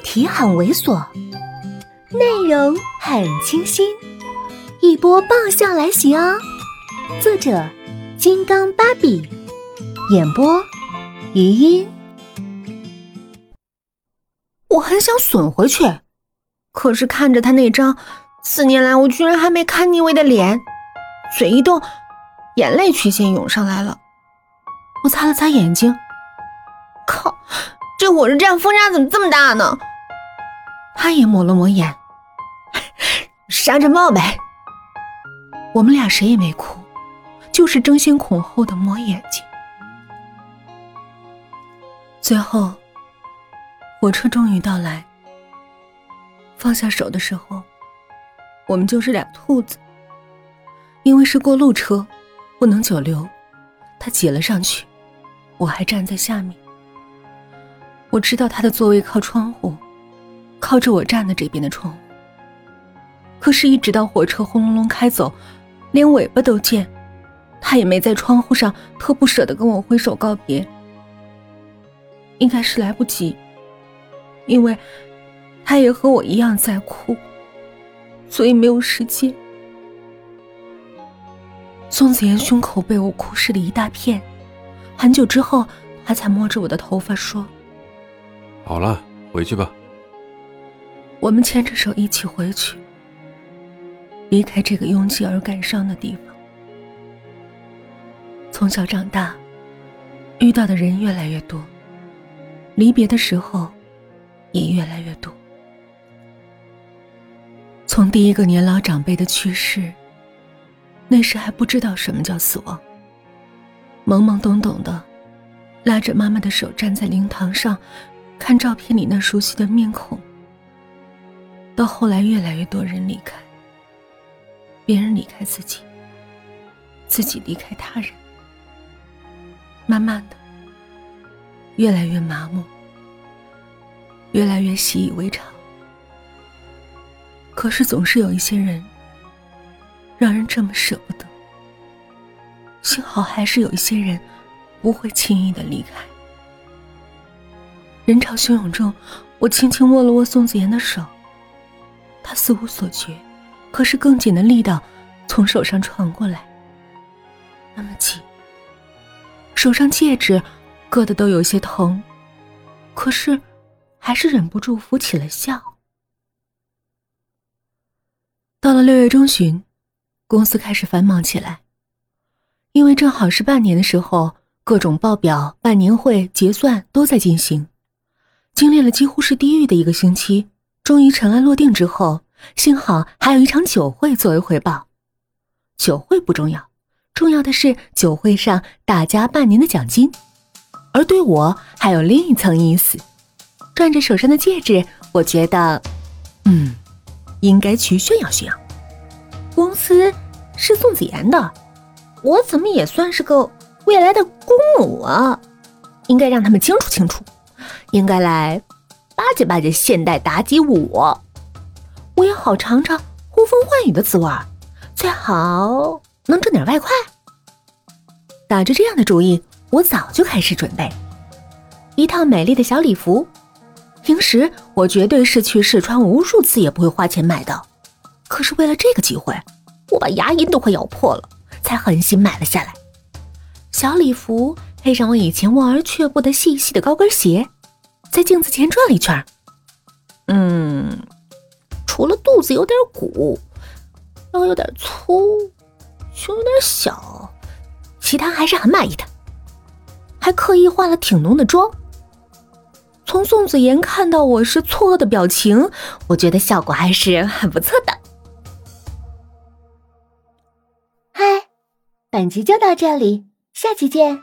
题很猥琐，内容很清新，一波爆笑来袭哦！作者：金刚芭比，演播：余音。我很想损回去，可是看着他那张四年来我居然还没看腻味的脸，嘴一动，眼泪曲线涌上来了。我擦了擦眼睛，靠！这火车站风沙怎么这么大呢？他也抹了抹眼，沙尘暴呗。我们俩谁也没哭，就是争先恐后的抹眼睛。最后，火车终于到来。放下手的时候，我们就是俩兔子。因为是过路车，不能久留，他挤了上去，我还站在下面。我知道他的座位靠窗户，靠着我站的这边的窗。可是，一直到火车轰隆隆开走，连尾巴都见，他也没在窗户上特不舍得跟我挥手告别。应该是来不及，因为他也和我一样在哭，所以没有时间。宋子妍胸口被我哭湿了一大片，很久之后，他才摸着我的头发说。好了，回去吧。我们牵着手一起回去，离开这个拥挤而感伤的地方。从小长大，遇到的人越来越多，离别的时候也越来越多。从第一个年老长辈的去世，那时还不知道什么叫死亡，懵懵懂懂的，拉着妈妈的手站在灵堂上。看照片里那熟悉的面孔，到后来越来越多人离开，别人离开自己，自己离开他人，慢慢的，越来越麻木，越来越习以为常。可是总是有一些人，让人这么舍不得。幸好还是有一些人，不会轻易的离开。人潮汹涌中，我轻轻握了握宋子妍的手。他似无所觉，可是更紧的力道从手上传过来，那么紧。手上戒指硌得都有些疼，可是还是忍不住浮起了笑。到了六月中旬，公司开始繁忙起来，因为正好是半年的时候，各种报表、半年会、结算都在进行。经历了几乎是地狱的一个星期，终于尘埃落定之后，幸好还有一场酒会作为回报。酒会不重要，重要的是酒会上大家半年的奖金，而对我还有另一层意思。转着手上的戒指，我觉得，嗯，应该去炫耀炫耀。公司是宋子妍的，我怎么也算是个未来的公母啊？应该让他们清楚清楚。应该来巴结巴结现代妲己我，我也好尝尝呼风唤雨的滋味儿，最好能挣点外快。打着这样的主意，我早就开始准备一套美丽的小礼服。平时我绝对是去试穿无数次也不会花钱买的，可是为了这个机会，我把牙龈都快咬破了，才狠心买了下来。小礼服配上我以前望而却步的细细的高跟鞋。在镜子前转了一圈，嗯，除了肚子有点鼓，腰有点粗，胸有点小，其他还是很满意的。还刻意化了挺浓的妆。从宋子妍看到我是错愕的表情，我觉得效果还是很不错的。嗨，本集就到这里，下期见。